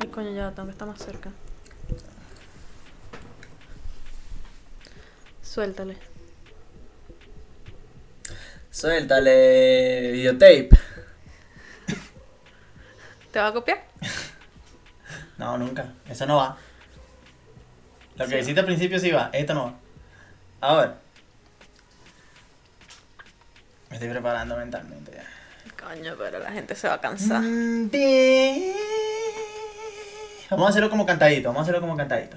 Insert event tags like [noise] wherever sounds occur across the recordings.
Ay, coño, ya tengo que estar más cerca. Suéltale. Suéltale videotape. ¿Te va a copiar? [laughs] No, nunca. Eso no va. Lo que Sí. hiciste al principio sí va. Esto no va. Ahora. Me estoy preparando mentalmente ya. Coño, pero la gente se va a cansar. Mm, bien. Vamos a hacerlo como cantadito. Vamos a hacerlo como cantadito.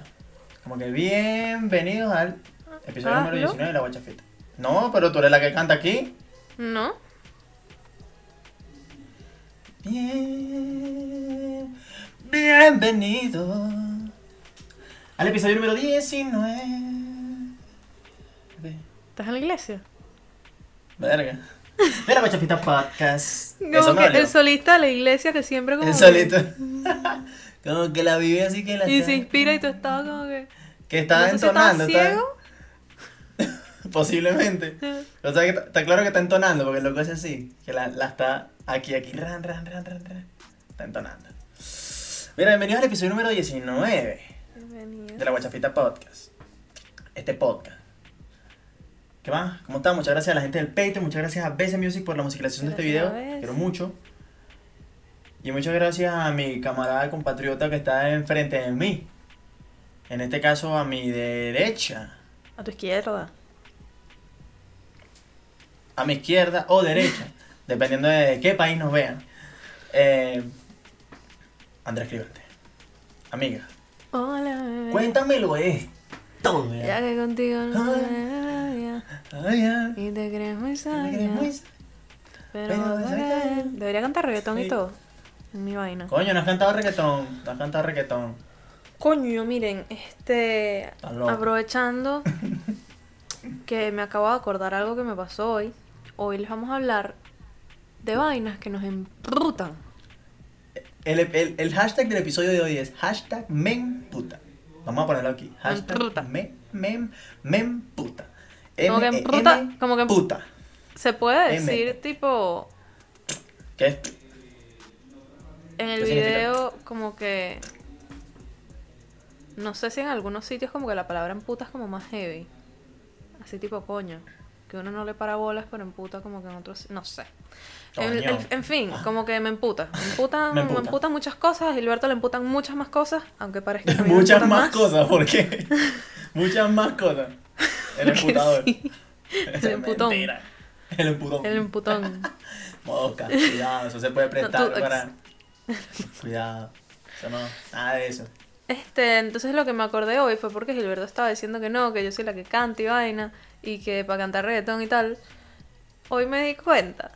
Como que bienvenidos al episodio Ah, número ¿no? 19 de La Guachafita. No, pero tú eres la que canta aquí. ¿No? Bien, bienvenido al episodio número 19. ¿Estás en la iglesia? Verga. De la Guachafita Podcast. Como Eso me que dolió. el solista de la iglesia que siempre como El que- solito. [laughs] como que la vive así que la Y está- se inspira y tú estabas como que... Que estaba no sé si entonando. ciego. [laughs] Posiblemente. O sea que está, está claro que está entonando, porque el loco es así. Que la, la está aquí, aquí, ran, ran, ran, ran, ran. Está entonando. Mira, bienvenidos al episodio número 19 Bienvenido. de la Guachafita Podcast. Este podcast. ¿Qué más? ¿Cómo están? Muchas gracias a la gente del Patreon, muchas gracias a BC Music por la musicalización de este video. Quiero mucho. Y muchas gracias a mi camarada compatriota que está enfrente de mí. En este caso a mi derecha. A tu izquierda. a mi izquierda o derecha, [laughs] dependiendo de qué país nos vean. Eh, Andrés Cribante. Amiga, Hola, bebé. cuéntamelo es todo. Ya que contigo no. Ya. Y te crees muy sabia. muy- Pero. Debería cantar reggaetón y todo. En mi vaina. Coño, no has cantado reggaetón. No has cantado reggaetón. Coño, miren, este. Aprovechando [laughs] que me acabo de acordar algo que me pasó hoy. Hoy les vamos a hablar de vainas que nos embrutan. El, el, el hashtag del episodio de hoy es hashtag memputa. Vamos a ponerlo aquí. Hashtag Memputa. mem, mem, memputa. Como que embruta- M- como que- puta. Se puede M. decir, tipo, ¿Qué en el ¿Qué significa? video, como que. No sé si en algunos sitios, como que la palabra en puta es como más heavy. Así tipo coño. Que uno no le para bolas, pero en puta, como que en otros. No sé. En, en- en fin, como que me emputa. Me [laughs] emputan, Me me emputa. emputan muchas cosas. A Gilberto le emputan muchas más cosas, aunque parezca [laughs] que Muchas emputan más cosas, ¿por qué? [laughs] Muchas más cosas. El emputador. sí. [laughs] Es emputón. mentira. El emputón. El emputón. [laughs] Mosca, cuidado, eso se puede prestar tú- para. [laughs] Cuidado. Eso no, nada de eso. Este, entonces lo que me acordé hoy fue porque Gilberto estaba diciendo que no, que yo soy la que canta y vaina, y que para cantar reggaetón y tal. Hoy me di cuenta,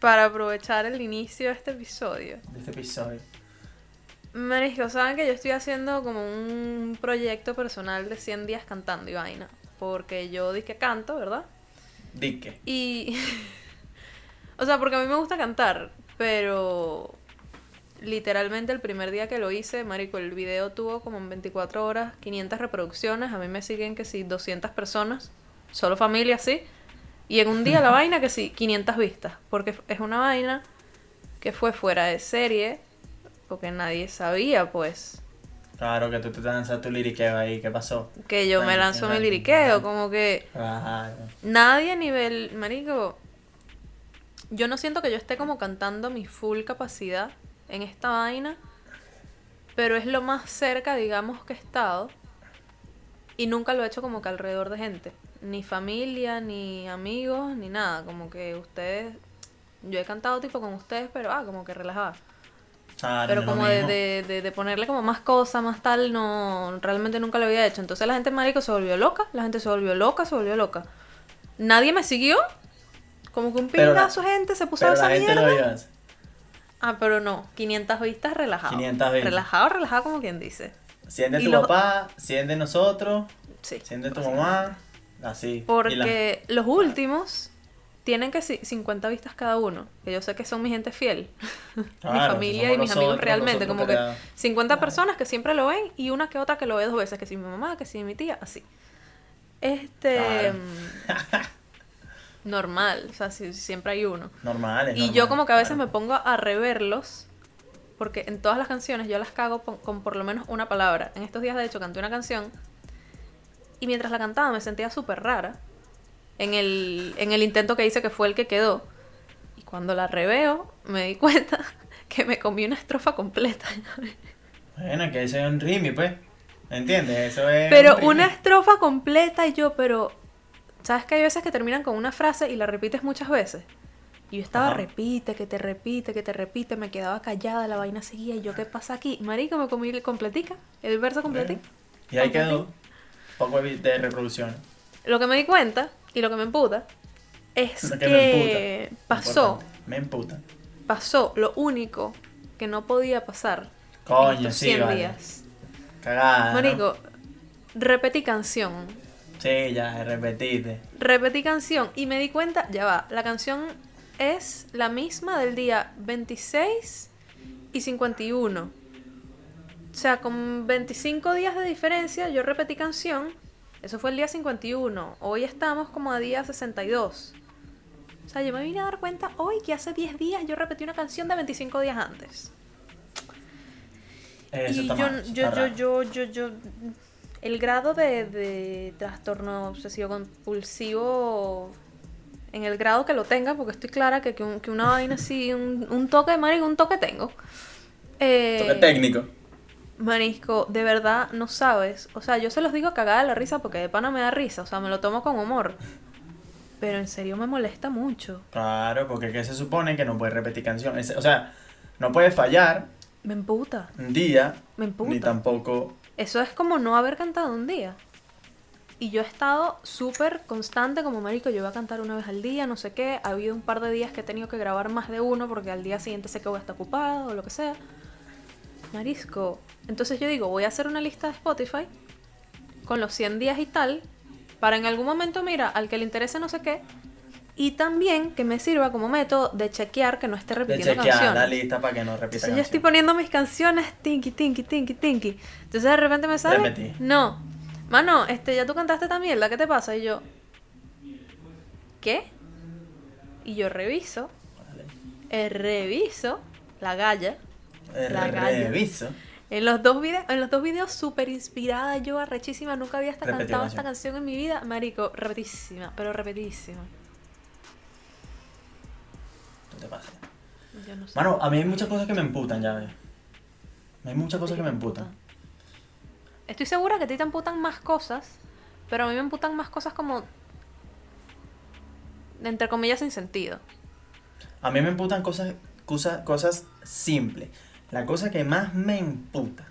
para aprovechar el inicio de este episodio, De este episodio. Marisco, saben que yo estoy haciendo como un proyecto personal de 100 días cantando y vaina, porque yo di que canto, ¿verdad? Dique. Y. [laughs] o sea, porque a mí me gusta cantar, pero. Literalmente el primer día que lo hice, Marico, el video tuvo como en 24 horas 500 reproducciones. A mí me siguen que sí, 200 personas, solo familia, sí. Y en un día la [laughs] vaina que sí, 500 vistas. Porque es una vaina que fue fuera de serie, porque nadie sabía, pues, Claro que tú te lanzas tu liriqueo ahí, ¿qué pasó? que yo me lanzo mi liriqueo, como que. Nadie a nivel, marico, yo no siento que yo esté como cantando mi full capacidad en esta vaina, pero es lo más cerca, digamos, que he estado y nunca lo he hecho como que alrededor de gente, ni familia, ni amigos, ni nada, como que ustedes, yo he cantado tipo con ustedes, pero ah, como que relajada. Pero como de, de, de, de ponerle como más cosas, más tal, no, realmente nunca lo había hecho. Entonces la gente marico se volvió loca, la gente se volvió loca, se volvió loca. Nadie me siguió. Como que un pingazo gente se puso a la esa lo mierda. vio. Ah, pero no, 500 vistas relajado. 500 vistas. Relajado, relajado como quien dice. 100 de Y tu los- papá, 100 de nosotros, Sí. 100 de tu mamá, así. La- Porque los últimos tienen que si- 50 vistas cada uno, que yo sé que son mi gente fiel, [laughs] mi familia y mis amigos realmente, como que creados. 50 Claro. personas que siempre lo ven y una que otra que lo ve dos veces, que si mi mamá, que si mi tía, así. Este... Claro. [laughs] normal, o sea, si- siempre hay uno. Normal, es Y yo como que a veces me pongo a reverlos, porque en todas las canciones yo las cago pon- con, por lo menos una palabra. En estos días, de hecho, canté una canción y mientras la cantaba me sentía súper rara en el, en el intento que hice que fue el que quedó. Y cuando la reveo me di [laughs] cuenta que me comí una estrofa completa. Bueno, que eso es un rimi, pues. ¿Entiendes? Eso es. Pero un una estrofa completa y yo, pero... ¿Sabes que hay veces que terminan con una frase y la repites muchas veces? Y yo estaba, Ajá. repite, que te repite, que te repite, me quedaba callada, la vaina seguía, y yo, ¿qué pasa aquí? Marico, me comí el completica, el verso completica. Y ahí quedó. Poco de reproducción. Lo que me di cuenta, y lo que me emputa, es Lo que, que me emputa. pasó. Me emputa. pasó lo único que no podía pasar en Coño, estos sí, 100 vale. días. Cagada. ¿no? Marico, repetí canción, Sí, ya, repetiste. repetí canción y me di cuenta, ya va, la canción es la misma del día 26 y 51. O sea, con 25 días de diferencia yo repetí canción. Eso fue el día 51. Hoy estamos como a día 62. O sea, yo me vine a dar cuenta hoy que hace 10 días yo repetí una canción de 25 días antes. Eso y yo, mal, yo, yo, yo, yo, yo, el grado de, de trastorno obsesivo compulsivo, en el grado que lo tenga, porque estoy clara que, que, un- que una vaina así, un, un toque de marico, un toque tengo. Eh, Toque técnico. Marisco, de verdad no sabes. O sea, yo se los digo cagada de la risa porque de pana me da risa. O sea, me lo tomo con humor. Pero en serio me molesta mucho. Claro, porque ¿qué se supone que no puedes repetir canciones? O sea, no puedes fallar Me emputa. un día, Me emputa. ni tampoco. Eso es como no haber cantado un día. Y yo he estado súper constante como marico, yo voy a cantar una vez al día, no sé qué. Ha habido un par de días que he tenido que grabar más de uno porque al día siguiente sé que voy a estar ocupado o lo que sea. Marisco. Entonces yo digo, voy a hacer una lista de Spotify con los 100 días y tal, para en algún momento, mira, al que le interese no sé qué, y también que me sirva como método de chequear que no esté De repitiendo chequear la canciones. lista para que no repita Entonces yo canción. estoy poniendo mis canciones tinky, tinky, tinky, tinky. Entonces de repente me sale. Repetí. No. Mano, este, ya tú cantaste esta mierda, ¿qué te pasa? Y yo. ¿Qué? Y yo reviso. eh, reviso la galla. La galla. Reviso. En los dos videos, en los dos videos súper inspirada, yo arrechísima, nunca había hasta cantado esta canción en mi vida. Marico, repetísima, pero repetísima. ¿Qué te pasa? Yo no sé. Mano, a mí hay muchas cosas que me emputan, ya ves. Hay muchas cosas que me emputan. Estoy segura que a ti te emputan más cosas, pero a mí me emputan más cosas como. entre comillas sin sentido. A mí me emputan cosas, cosas, cosas simples. La cosa que más me emputa.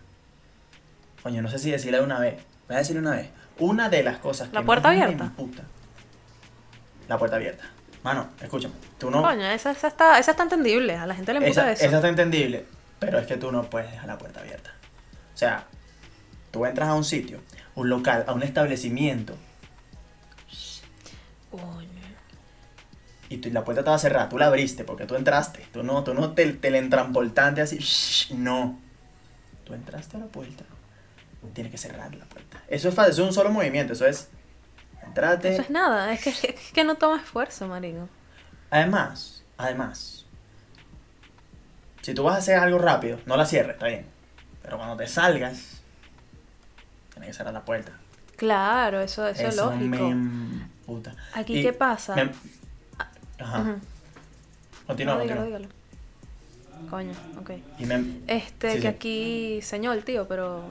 Coño, no sé si decirla de una vez. Voy a decirle una vez. Una de las cosas que ¿La puerta más me abierta? emputa. La puerta abierta. Mano, escúchame. Tú no. Coño, esa, esa está, esa está entendible. A la gente le emputa esa, eso. esa está entendible. Pero es que tú no puedes dejar la puerta abierta. O sea, tú entras a un sitio, un local, a un establecimiento, Coño. Y tú- la puerta estaba cerrada, tú la abriste porque tú entraste, tú no, tú no te, te así, shh, no. Tú entraste a la puerta, tienes que cerrar la puerta. Eso es fácil, eso es un solo movimiento, eso es, entrate. Eso es nada, es que, es que no toma esfuerzo, marico. Además, además, si tú vas a hacer algo rápido, no la cierres, está bien. Pero cuando te salgas, tienes que cerrar la puerta. Claro, eso, eso, es lógico. me emputa. Aquí, Y ¿qué pasa? me- Ajá. Continúa, No, dígalo, continúa. dígalo. Coño, ok. Y me... Este, Sí, que sí. aquí, señor, tío, pero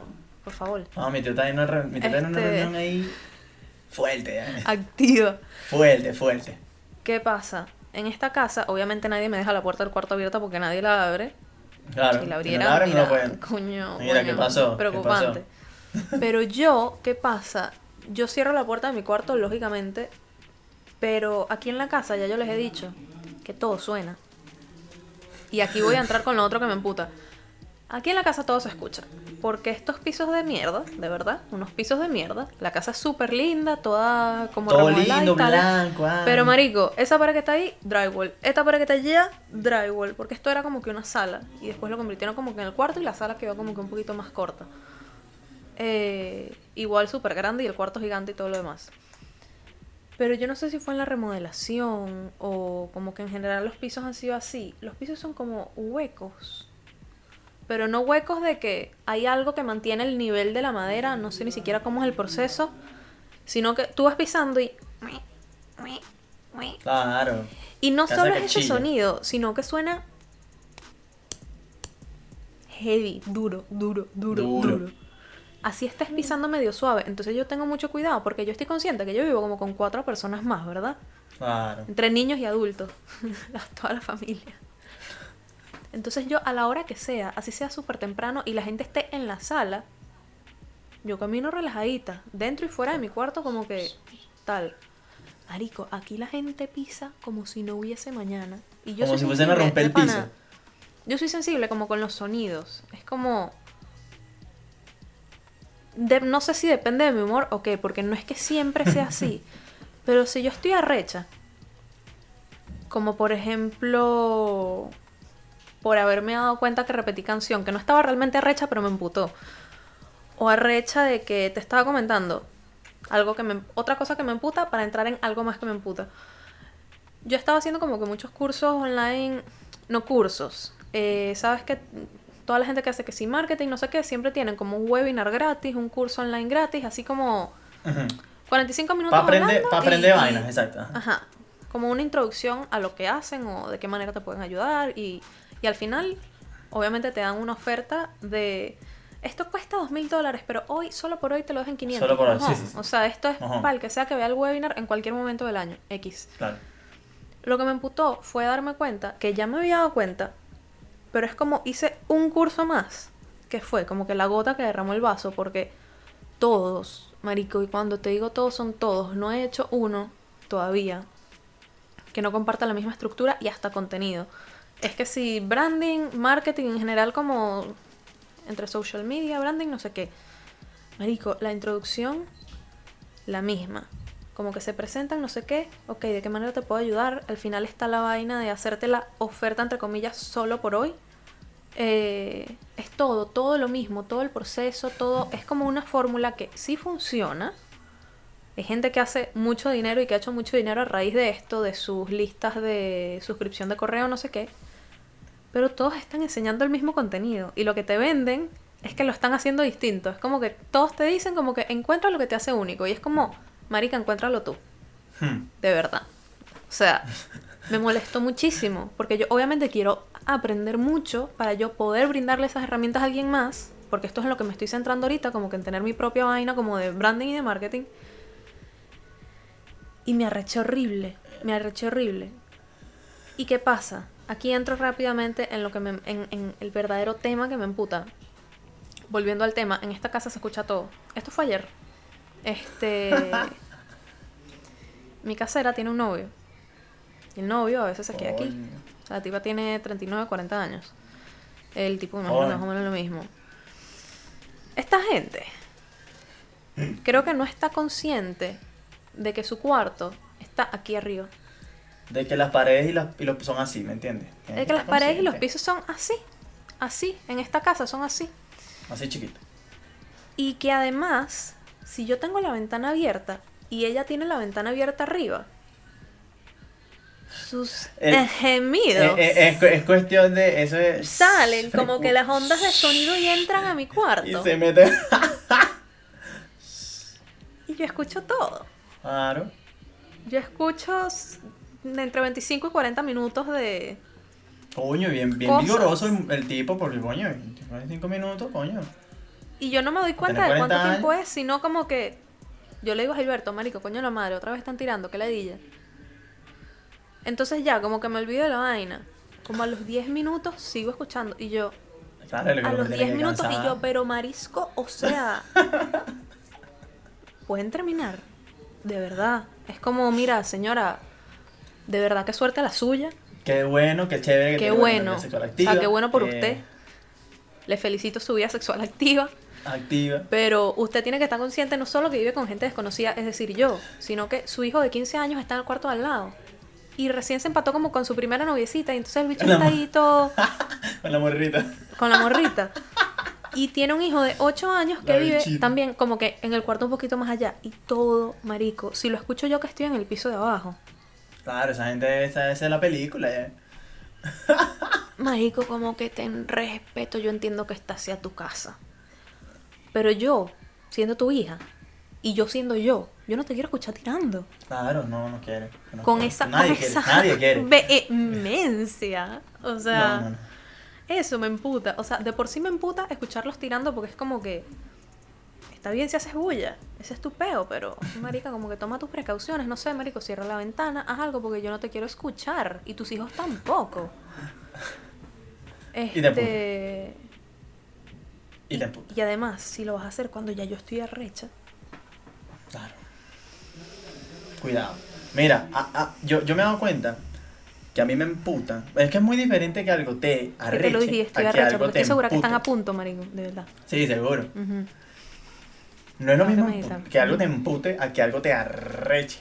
por favor. No, mi tío está en una, re- mi tío está en una Este- reunión ahí fuerte, ya. Activa. Fuerte, fuerte. ¿Qué pasa? En esta casa, obviamente nadie me deja la puerta del cuarto abierta porque nadie la abre. Claro. si la no abren, no mira, lo pueden. coño, Mira, ¿qué coño, pasó? ¿Qué Preocupante. [laughs] Pero yo, ¿qué pasa? Yo cierro la puerta de mi cuarto, lógicamente, pero aquí en la casa ya yo les he dicho que todo suena. Y aquí voy a entrar con lo otro que me emputa. Aquí en la casa todo se escucha. Porque estos pisos de mierda, de verdad, unos pisos de mierda. La casa es súper linda, toda como Todo remodelada y lindo, tal. blanco. ah. Pero marico, esa pared que está ahí, drywall. Esta pared que está allá, drywall. Porque esto era como que una sala. Y después lo convirtieron como que en el cuarto y la sala quedó como que un poquito más corta. Eh, igual súper grande y el cuarto gigante y todo lo demás. Pero yo no sé si fue en la remodelación o como que en general los pisos han sido así. Los pisos son como huecos. Pero no huecos de que hay algo que mantiene el nivel de la madera, no sé ni siquiera cómo es el proceso, sino que tú vas pisando y... Claro. Y no solo es ese sonido, sino que suena heavy, duro, duro, duro, Duro. duro. Así estés pisando medio suave. Entonces yo tengo mucho cuidado porque yo estoy consciente que yo vivo como con cuatro personas más, ¿verdad? Claro. Entre niños y adultos. [laughs] La- Toda la familia. Entonces yo a la hora que sea, así sea súper temprano y la gente esté en la sala, yo camino relajadita, dentro y fuera de mi cuarto como que tal. Marico, aquí la gente pisa como si no hubiese mañana. Y yo Como soy si fuesen a romper el pana. piso. Yo soy sensible como con los sonidos. Es como... de- no sé si depende de mi humor o qué, porque no es que siempre sea [laughs] así. pero si yo estoy arrecha, como por ejemplo, por haberme dado cuenta que repetí canción, que no estaba realmente arrecha, pero me emputó. O arrecha de que te estaba comentando algo que me, otra cosa que me emputa para entrar en algo más que me emputa. Yo estaba haciendo como que muchos cursos online, no cursos. eh, Sabes que toda la gente que hace que sí marketing, no sé qué, siempre tienen como un webinar gratis, un curso online gratis, así como 45 minutos. Para aprender, pa' aprender vainas, exacto. ajá. Como una introducción a lo que hacen o de qué manera te pueden ayudar. Y, y al final, obviamente te dan una oferta de. Esto cuesta dos mil dólares, pero hoy, solo por hoy te lo dejan 500. Solo por hoy, sí, sí, sí. O sea, esto es Ajá. para el que sea que vea el webinar en cualquier momento del año. X. Claro. Lo que me emputó fue darme cuenta, que ya me había dado cuenta, pero es como hice un curso más, que fue como que la gota que derramó el vaso, porque todos, marico, y cuando te digo todos son todos, no he hecho uno todavía que no comparta la misma estructura y hasta contenido. Es que si branding, marketing en general como entre social media, branding, no sé qué. Marico, la introducción, la misma. Como que se presentan, no sé qué, ok, ¿de qué manera te puedo ayudar? Al final está la vaina de hacerte la oferta, entre comillas, solo por hoy. Eh, es todo, todo lo mismo, todo el proceso, todo es como una fórmula que sí funciona. Hay gente que hace mucho dinero y que ha hecho mucho dinero a raíz de esto, de sus listas de suscripción de correo, no sé qué. Pero todos están enseñando el mismo contenido. Y lo que te venden es que lo están haciendo distinto. Es como que todos te dicen como que encuentra lo que te hace único. Y es como, marica, encuéntralo tú. Hmm. De verdad. O sea, me molestó muchísimo. Porque yo obviamente quiero aprender mucho para yo poder brindarle esas herramientas a alguien más. Porque esto es en lo que me estoy centrando ahorita, como que en tener mi propia vaina como de branding y de marketing. Y me arreché horrible. Me arreché horrible. ¿Y qué pasa? Aquí entro rápidamente en lo que me, en, en el verdadero tema que me emputa. Volviendo al tema, en esta casa se escucha todo. Esto fue ayer. Este. mi casera tiene un novio. Y el novio a veces se queda aquí. Coño. O sea, la tipa tiene 39, 40 años. El tipo más o menos lo mismo. Esta gente creo que no está consciente de que su cuarto está aquí arriba. De que las paredes y, las, y los son así, ¿me entiendes? Tienes Es que las paredes y los pisos son así. Así. En esta casa son así. Así chiquito. Y que además, si yo tengo la ventana abierta y ella tiene la ventana abierta arriba, sus El- eh, gemidos Eh, eh, es, es cuestión de. Eso es. salen como que las ondas de sonido y entran a mi Y cuarto. se mete. Y yo escucho todo. claro. Yo escucho entre 25 y 40 minutos de... Coño, bien, bien Cosas. vigoroso el, el tipo, porque coño, 25 minutos, coño. Y yo no me doy cuenta de cuánto 40 tiempo es, sino como que... Yo le digo a Gilberto, marico, coño la madre, otra vez están tirando, que ladilla. Entonces ya, como que me olvido de la vaina. Como a los 10 minutos sigo escuchando. Y yo, Claro, lo que a los tiene 10 que minutos y yo, pero marisco, o sea... [laughs] Pueden terminar. De verdad. Es como, mira, señora, de verdad qué suerte la suya. Qué bueno, qué chévere. que Qué bueno. sexual O sea, activa, qué bueno por eh, usted. Le felicito su vida sexual activa. Activa. Pero usted tiene que estar consciente no solo que vive con gente desconocida, es decir, yo, sino que su hijo de 15 años está en el cuarto de al lado. Y recién se empató como con su primera noviecita. Y entonces el bicho está ahí todo [laughs] Con la morrita. con la morrita. Y tiene un hijo de 8 años que La vive bichita. también como que en el cuarto un poquito más allá. Y todo, marico. Si lo escucho yo que estoy en el piso de abajo. Claro, esa gente, esa, esa es la película. ya. Marico, como que ten respeto. Yo entiendo que esta sea tu casa. Pero yo, siendo tu hija, y yo siendo yo, yo no te quiero escuchar tirando. Claro, no, no quiere. no con quiere. esa, Nadie con quiere. esa Nadie quiere. vehemencia. O sea, No, no, no. eso me emputa. O sea, de por sí me emputa escucharlos tirando porque es como que. Está bien si haces bulla, ese es tu peo, pero, marica, como que toma tus precauciones. No sé, marico, cierra la ventana, haz algo porque yo no te quiero escuchar. Y tus hijos tampoco. Este. Y emputa. Y además, si lo vas a hacer cuando ya yo estoy arrecha, Claro. Cuidado. Mira, a- a- yo, yo me he dado cuenta que a mí me emputa. Es que es muy diferente que algo te que arreche te lo dije, estoy a que arrecha, algo porque te estoy segura que están a punto, marico, de verdad. Sí, seguro. Ujú. No es lo que mismo empu- que algo te empute a que algo te arreche.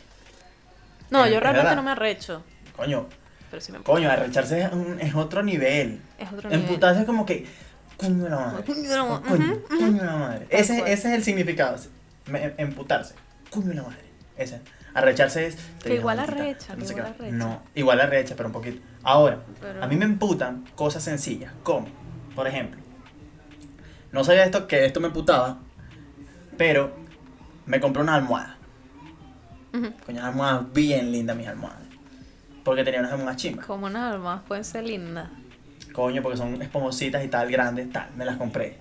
No, Es- yo realmente verdad. no me arrecho, Coño, pero sí me coño, arrecharse es, un- es otro nivel. Es otro nivel. Emputarse es como que. Coño de la madre. Coño de la ma- Coño, coño de la madre. Ese, ese es el significado. me- emputarse. Coño de la madre. Ese. Arrecharse es. Que igual arrecha, no igual arrecha. No, igual arrecha, pero un poquito. Ahora, Pero- a mí me emputan cosas sencillas. Como, por ejemplo, no sabía esto que esto me emputaba, pero me compré una almohada. Ujú. Coño, unas almohadas bien lindas, mis almohadas. Porque tenía unas almohadas chimbas. Como unas almohadas pueden ser lindas, Coño, porque son esponjositas y tal, grandes, tal. Me las compré.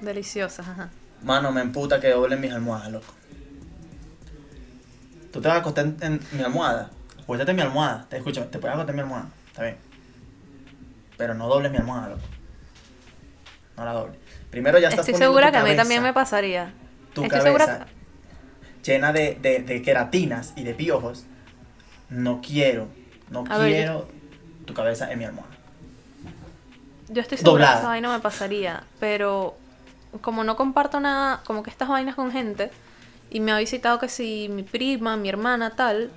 deliciosas, ajá. Mano, me emputa que doblen mis almohadas, loco. Tú te vas a acostar en, en mi almohada. Acuéstate en mi almohada. Te escucho, te puedes acostar en mi almohada. Está bien. Pero no dobles mi almohada, loco. No la dobles. Primero ya estás Estoy segura tu que a mí también me pasaría. Tu Estoy cabeza segura llena de, de, de queratinas y de piojos. No quiero, no A ver, yo- quiero tu cabeza en mi almohada. Yo estoy segura Doblada. que esa vaina me pasaría, pero como no comparto nada, como que estas vainas con gente, y me ha visitado que si mi prima, mi hermana, tal,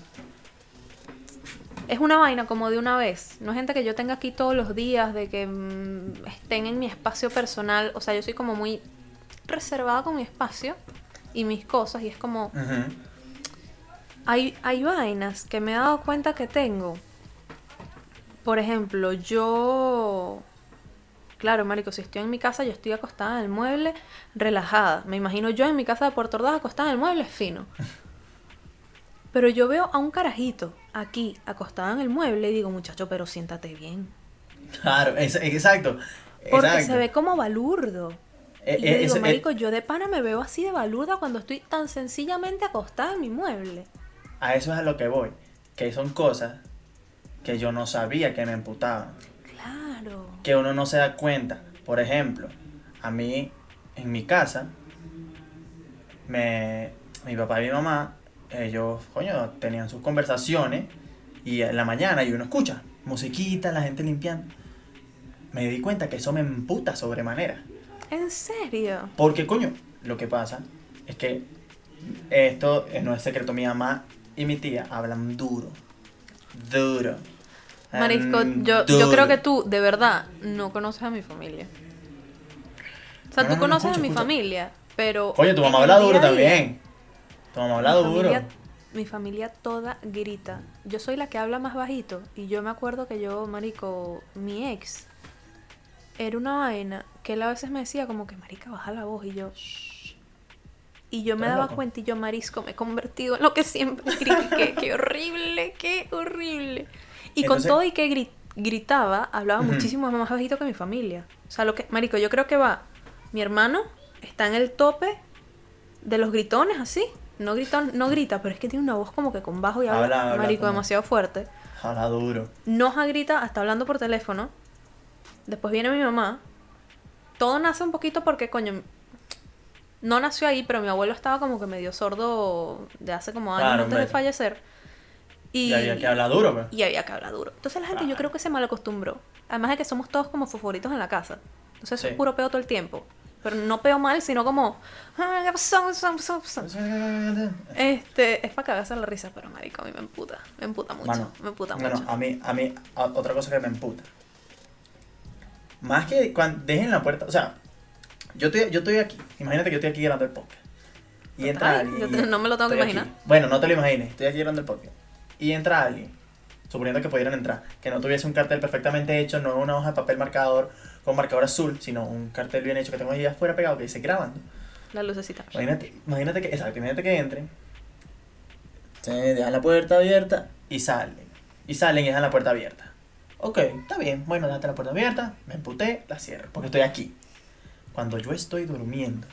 es una vaina como de una vez. No es gente que yo tenga aquí todos los días, de que mm, estén en mi espacio personal. O sea, yo soy como muy reservada con mi espacio y mis cosas, y es como... Hay, hay vainas que me he dado cuenta que tengo. Por ejemplo, yo. Claro, Marico, si estoy en mi casa, yo estoy acostada en el mueble, relajada. Me imagino yo en mi casa de Puerto Ordaz acostada en el mueble fino. [laughs] Pero yo veo a un carajito aquí, acostada en el mueble, y digo, muchacho, pero siéntate bien. Claro, es- exacto. Porque exacto. se ve como balurdo. Eh, Y yo eh, digo, eh, Marico, yo de pana me veo así de balurda cuando estoy tan sencillamente acostada en mi mueble. A eso es a lo que voy. Que son cosas que yo no sabía que me emputaban. Claro. Que uno no se da cuenta. Por ejemplo, a mí, en mi casa, me, mi papá y mi mamá, ellos, coño, tenían sus conversaciones y en la mañana y uno escucha musiquita, la gente limpiando. Me di cuenta que eso me emputa sobremanera. ¿En serio? Porque, coño, lo que pasa es que esto no es secreto. Mi mamá y mi tía hablan duro. Duro. Marisco, Mm, yo, yo creo que tú, de verdad, no conoces a mi familia. O sea, No, tú no, no, conoces escucha, a mi escucha. familia, pero... Oye, tu mamá habla duro día, también. Tu mamá habla mi duro. familia- mi familia toda grita. Yo soy la que habla más bajito. Y yo me acuerdo que yo, marico, mi ex, era una vaina que él a veces me decía como que, marica, baja la voz. Y yo, "Shh". Y yo me ¿Estás daba loco? cuenta y yo, marisco, me he convertido en lo que siempre [laughs] critiqué. ¡Qué horrible! ¡Qué horrible! Y con todo y que gri- gritaba, hablaba muchísimo más bajito que mi familia. O sea, lo que, marico, yo creo que va, mi hermano está en el tope de los gritones así. No grita, no grita, pero es que tiene una voz como que con bajo y habla, Habla, habla marico, como- demasiado fuerte. Habla duro. Noja grita hasta hablando por teléfono. Después viene mi mamá. Todo nace un poquito porque, coño, no nació ahí, pero mi abuelo estaba como que medio sordo de hace como años Claro, antes de fallecer. Y, Y había que hablar duro, pues. y había que hablar duro. Entonces la gente yo creo que se mal acostumbró. Además de que somos todos como fosforitos en la casa. Entonces Sí. es puro peo todo el tiempo. Pero no peo mal, sino como... "Ah. Este, es para cagarse la risa, pero marico, a mí me emputa. Me emputa mucho. Mano, me emputa mucho. no, a mí, a mí, a- otra cosa que me emputa. Más que cuando dejen la puerta, o sea, yo estoy, yo estoy aquí, imagínate que yo estoy aquí grabando el podcast. Y entra Ay, alguien. yo y- te- no me lo tengo que aquí. imaginar. Bueno, no te lo imagines, estoy aquí grabando el podcast. Y entra alguien, suponiendo que pudieran entrar, que no tuviese un cartel perfectamente hecho, no una hoja de papel marcador con marcador azul, sino un cartel bien hecho que tengo ahí afuera pegado que dice grabando. La lucecita. Imagínate, imagínate que, exacto, imagínate que entren, se dejan la puerta abierta y salen. Y salen y dejan la puerta abierta. Ok, está bien, bueno, déjate la puerta abierta, me emputé, la cierro, porque estoy aquí. Cuando yo estoy durmiendo,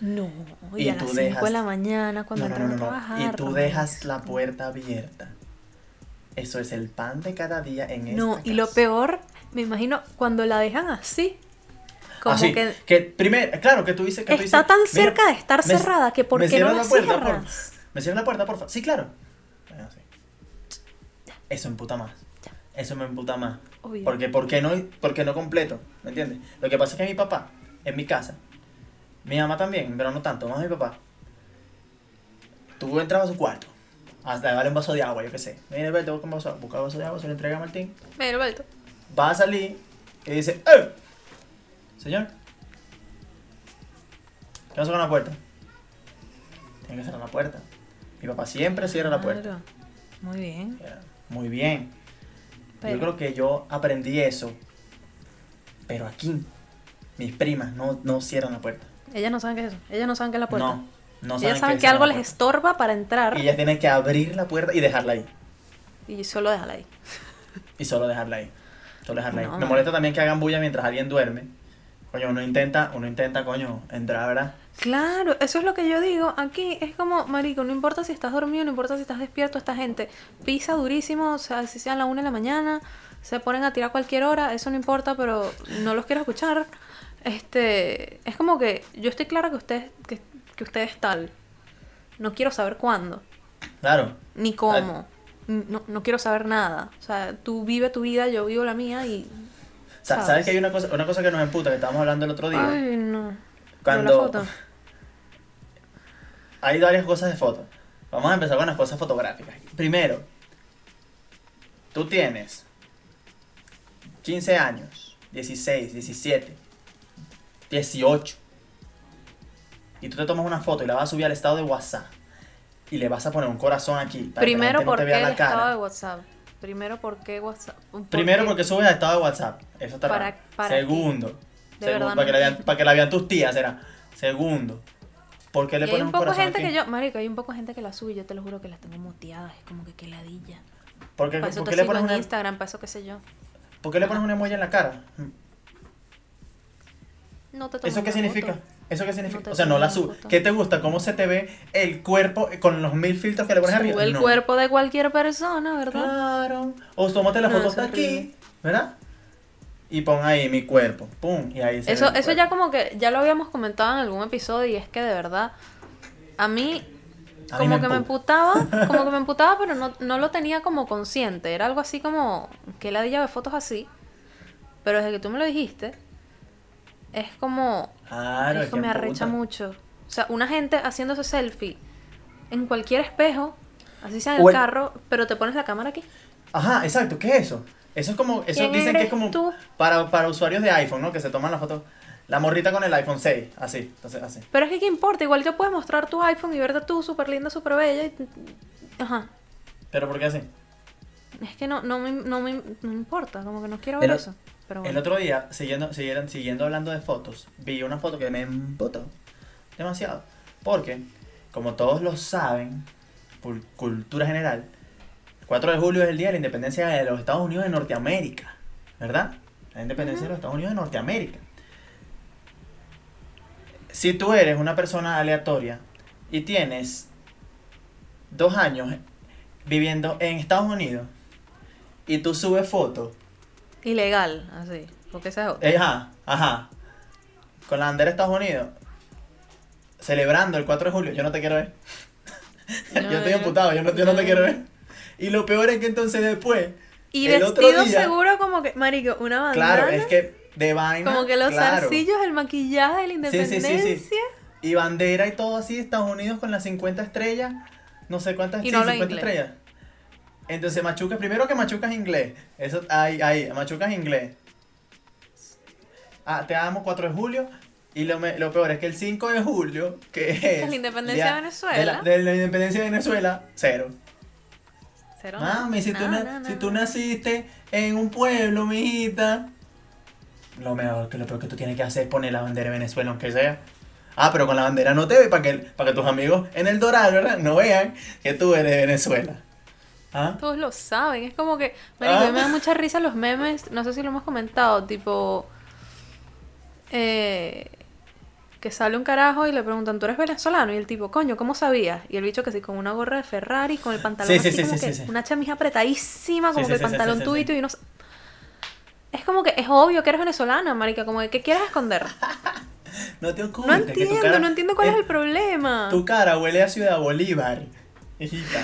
No, y, Y a tú las 5 de la mañana cuando no, no, no, no, trabajar. y tú dejas la puerta abierta. Eso es el pan de cada día en No, esta y lo peor, me imagino, cuando la dejan así, como Así, que que primero, claro, que tú dices que tú está dices, tan "Mira, cerca de estar me- cerrada que ¿por qué no la puerta, por cierras? ¿Me cierran la puerta, por favor? Sí, claro. Bueno, sí. Eso emputa más. Eso me emputa más. Obvio. Porque, ¿por qué no, porque no completo? ¿Me entiendes? Lo que pasa es que mi papá, en mi casa, mi mamá también, pero no tanto, más mi papá. Tú entras a su cuarto, hasta darle un vaso de agua, yo qué sé. Mira, vete, busca un vaso, busca un vaso de agua, se lo entrega a Martín. Mira, Roberto. Va a salir y dice, ¡Eh! Señor, ¿qué pasa con la puerta? Tiene que cerrar la puerta. Mi papá siempre cierra la puerta. Muy bien. Muy bien. Pero- Yo creo que yo aprendí eso. Pero aquí, mis primas no, no cierran la puerta. Ellas no saben qué es eso. Ellas no saben qué es la puerta. No, no saben, Ellas saben que algo les estorba para entrar Y ellas tienen que abrir la puerta y dejarla ahí. y solo déjala ahí. Y solo dejarla ahí. Solo dejarla No, ahí. Me molesta también que hagan bulla mientras alguien duerme. Coño, uno intenta, uno intenta, coño, entrar, ¿verdad? Claro, eso es lo que yo digo. Aquí es como, marico, no importa si estás dormido, no importa si estás despierto, esta gente pisa durísimo, o sea, si sea a la una de la mañana, se ponen a tirar a cualquier hora, eso no importa, pero no los quiero escuchar. Este, es como que yo estoy clara que usted, que, que usted es tal. No quiero saber cuándo, Claro. ni cómo. No, no quiero saber nada. O sea, tú vive tu vida, yo vivo la mía y... Sa- ¿Sabes, ¿Sabes? que hay una cosa, una cosa que nos emputa que estábamos hablando el otro día? Ay, no. Cuando-. [laughs] Hay varias cosas de fotos. Vamos a empezar con las cosas fotográficas. Primero, tú tienes 15 años, 16, 17, 18. Y tú te tomas una foto y la vas a subir al estado de WhatsApp. Y le vas a poner un corazón aquí. Para Primero, que la gente no ¿por te qué vea el la estado de WhatsApp? Primero, ¿por qué WhatsApp? ¿Por Primero qué? porque subes al estado de WhatsApp. Eso está ¿Para- raro. para Segundo. Segundo, para, que la vean, para que la vean tus tías, era. Segundo. ¿Por qué le Y pones un poco corazón gente aquí? que yo, marico, hay un poco gente que la sube, yo te lo juro que las tengo muteadas, es como que qué ladilla. ¿Por qué, por qué le pones en una, Instagram, para eso qué sé yo. ¿por qué le pones un emoji en la cara? No te ¿Eso qué significa? foto. ¿Eso qué No significa? o sea, no la subes. ¿Qué te gusta? ¿Cómo se te ve el cuerpo con los mil filtros que le pones arriba? El No. cuerpo de cualquier persona, ¿verdad? Claro. O tómate la No, foto hasta aquí. ¿verdad? Y pon ahí mi cuerpo. Pum. Y ahí se Eso, ve eso ya como que, ya lo habíamos comentado en algún episodio y es que de verdad, a mí A como me que me emputa. emputaba, [laughs] como que me emputaba, pero no, no lo tenía como consciente. Era algo así como que ladilla de fotos así. Pero desde que tú me lo dijiste, es como Claro, es que me arrecha mucho. O sea, una gente haciéndose selfie en cualquier espejo, así sea en O el el- carro, pero te pones la cámara aquí. Ajá, exacto. ¿Qué es eso? Eso es como, eso ¿Quién dicen que es como tú? para, para usuarios de iPhone, ¿no? Que se toman la foto. La morrita con el iPhone 6, así, entonces así. Pero es que qué importa, igual que puedes mostrar tu iPhone y verte tú súper linda, súper bella. y- Ajá. Pero ¿por qué así? Es que no, no, me, no, me, no me importa, como que no quiero ver eso. Pero El otro día, siguiendo, siguieron, siguiendo hablando de fotos, vi una foto que me empotó demasiado. Porque, como todos lo saben, por cultura general, el 4 de julio es el día de la independencia de los Estados Unidos de Norteamérica, ¿verdad? La independencia de los Estados Unidos de Norteamérica. Si tú eres una persona aleatoria y tienes dos años viviendo en Estados Unidos y tú subes fotos Ilegal, así. Porque esa es otra. eh, Ajá, ajá. Con la bandera de Estados Unidos. Celebrando el 4 de julio. Yo no te quiero ver. No, [laughs] yo estoy emputado, yo no, yo no te quiero ver. Y lo peor es que entonces después. Y el otro vestido día- seguro como que, marico, una bandana. Claro, es que de vaina. Como que los claro. zarcillos, el maquillaje, la Sí, sí, sí, sí. independencia. Y bandera y todo así, Estados Unidos con las 50 estrellas, no sé cuántas, Y sí, no habla 50 inglés. estrellas. Entonces Machuca, primero que Machuca es inglés. Eso, ahí, ahí, Machuca es inglés. Ah, te amo 4 de julio. Y lo, me- lo peor es que el 5 de julio, que [laughs] es... la independencia de Venezuela. De la, de la independencia de Venezuela, cero. Cero, Mami, si, tú, no, na- no, no, si tú naciste en un pueblo, mijita. Lo mejor que lo peor que tú tienes que hacer es poner la bandera de Venezuela, aunque sea. Ah, pero con la bandera no te ve para que, para que tus amigos en el Doral, ¿verdad? No vean que tú eres de Venezuela. ¿Ah? Todos lo saben. Es como que, marico, a mí me da mucha risa los memes. No sé si lo hemos comentado. Tipo, eh, que sale un carajo y le preguntan, ¿tú eres venezolano? Y el tipo, coño, ¿cómo sabías? Y el bicho que sí, con una gorra de Ferrari, con el pantalón Sí, sí, así sí, como que una chamija apretadísima, como que el pantalón tuito y no sé. Es como que es obvio que eres venezolana, marica, como que ¿qué quieres esconder? [laughs] No te No que tu entiendo, cara- no entiendo cuál es eh, el problema. Tu cara huele a Ciudad Bolívar. Hijita.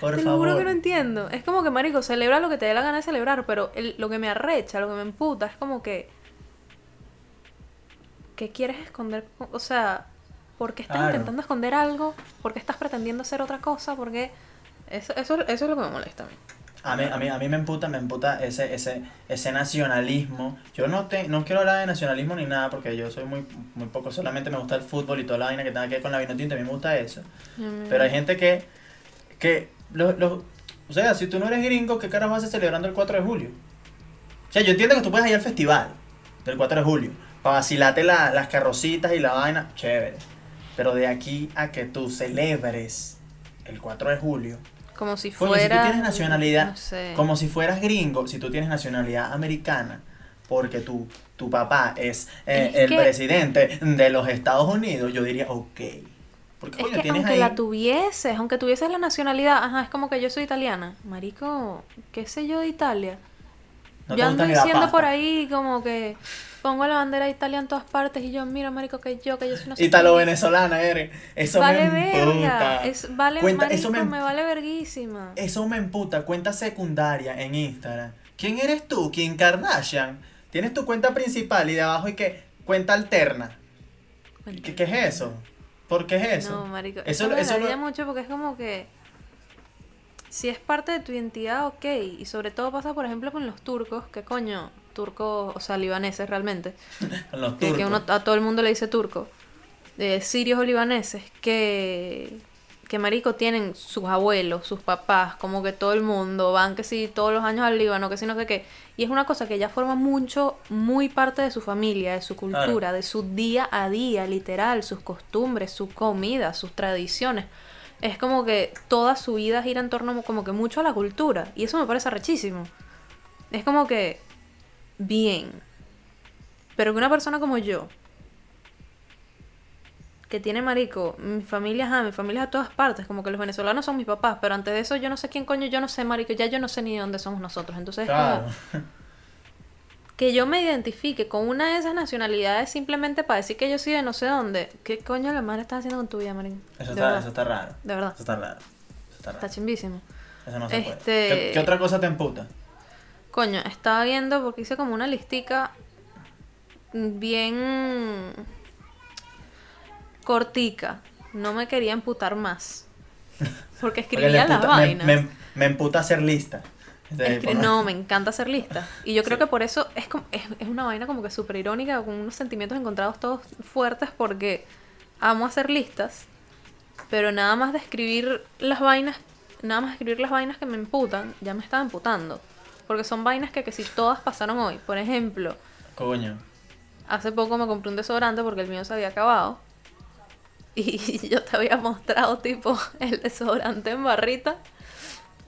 Por Te lo favor. juro que no entiendo. Es como que, marico, celebra lo que te dé la gana de celebrar, pero el- lo que me arrecha, lo que me emputa, es como que... ¿Qué quieres esconder? O sea, ¿por qué estás Claro. intentando esconder algo? ¿Por qué estás pretendiendo hacer otra cosa? ¿Por qué? Eso, eso, eso es lo que me molesta a mí. A mí, a mí, a mí me emputa, me emputa ese, ese, ese nacionalismo. Yo no te, no quiero hablar de nacionalismo ni nada porque yo soy muy, muy poco, solamente me gusta el fútbol y toda la vaina que tenga que ver con la vino tinta, a mí me gusta eso. Pero hay gente que, que los, los, o sea, si tú no eres gringo, ¿qué caras vas a hacer celebrando el 4 de julio? O sea, yo entiendo que tú puedes ir al festival del 4 de julio, para vacilarte la- las carrocitas y la vaina, chévere. Pero de aquí a que tú celebres el 4 de julio, Como si fuera... si tú tienes nacionalidad, No sé. como si fueras gringo, si tú tienes nacionalidad americana, porque tu, tu papá es, eh, Es el que- presidente de los Estados Unidos, yo diría, ok. Porque Es coño, que aunque ahí... la tuvieses, aunque tuvieses la nacionalidad, ajá, es como que yo soy italiana. Marico, ¿qué sé yo de Italia? no yo ando diciendo por ahí como que pongo la bandera de Italia en todas partes y yo, mira, marico, que yo, que yo soy una Italo-venezolana eres. Eso Vale me emputa. es, vale, Cuenta- marico, eso me... me, vale verguísima. eso me emputa. Cuenta secundaria en Instagram. ¿Quién eres tú? ¿Kim Kardashian? Tienes tu cuenta principal y de abajo hay que cuenta alterna. ¿Qué, qué es eso? ¿Por qué es eso? No, marico, Eso- eso, me eso lo- mucho porque es como que si es parte de tu identidad, ok, y sobre todo pasa, por ejemplo, con los turcos, que coño, turcos, o sea, libaneses realmente, [laughs] los que, turcos. que uno, a todo el mundo le dice turco, de sirios o libaneses, que, que marico tienen sus abuelos, sus papás, como que todo el mundo, van que sí todos los años al Líbano, que sí no sé qué, y es una cosa que ya forma mucho, muy parte de su familia, de su Claro. cultura, de su día a día, literal, sus costumbres, su comida, sus tradiciones. Es como que toda su vida gira en torno como que mucho a la cultura, y eso me parece rechísimo. Es como que, bien, pero que una persona como yo, que tiene marico, mi familia, ajá, mi familia es a todas partes, como que los venezolanos son mis papás, pero antes de eso yo no sé quién coño, yo no sé marico, ya yo no sé ni de dónde somos nosotros, entonces es Claro. como que yo me identifique con una de esas nacionalidades simplemente para decir que yo soy de no sé dónde, ¿qué coño la madre estás haciendo con tu vida, marico? Eso está, eso está raro. de verdad, Eso está raro. Eso está raro. está chimbísimo. Eso no se puede. Este- ¿Qué, qué otra cosa te emputa? Coño, estaba viendo porque hice como una listica bien cortica. No me quería emputar más. Porque escribía las emputa- vainas. me, me emputa hacer lista. Este, Escri- no, me encanta hacer listas. Y yo creo Sí. que por eso es, como, es, es una vaina como que súper irónica, con unos sentimientos encontrados todos fuertes, porque amo hacer listas, pero nada más de escribir las vainas, nada más de escribir las vainas que me emputan, ya me estaba emputando. Porque son vainas que, que si todas pasaron hoy. Por ejemplo, Coño. hace poco me compré un desodorante porque el mío se había acabado. Y [laughs] yo te había mostrado tipo el desodorante en barrita.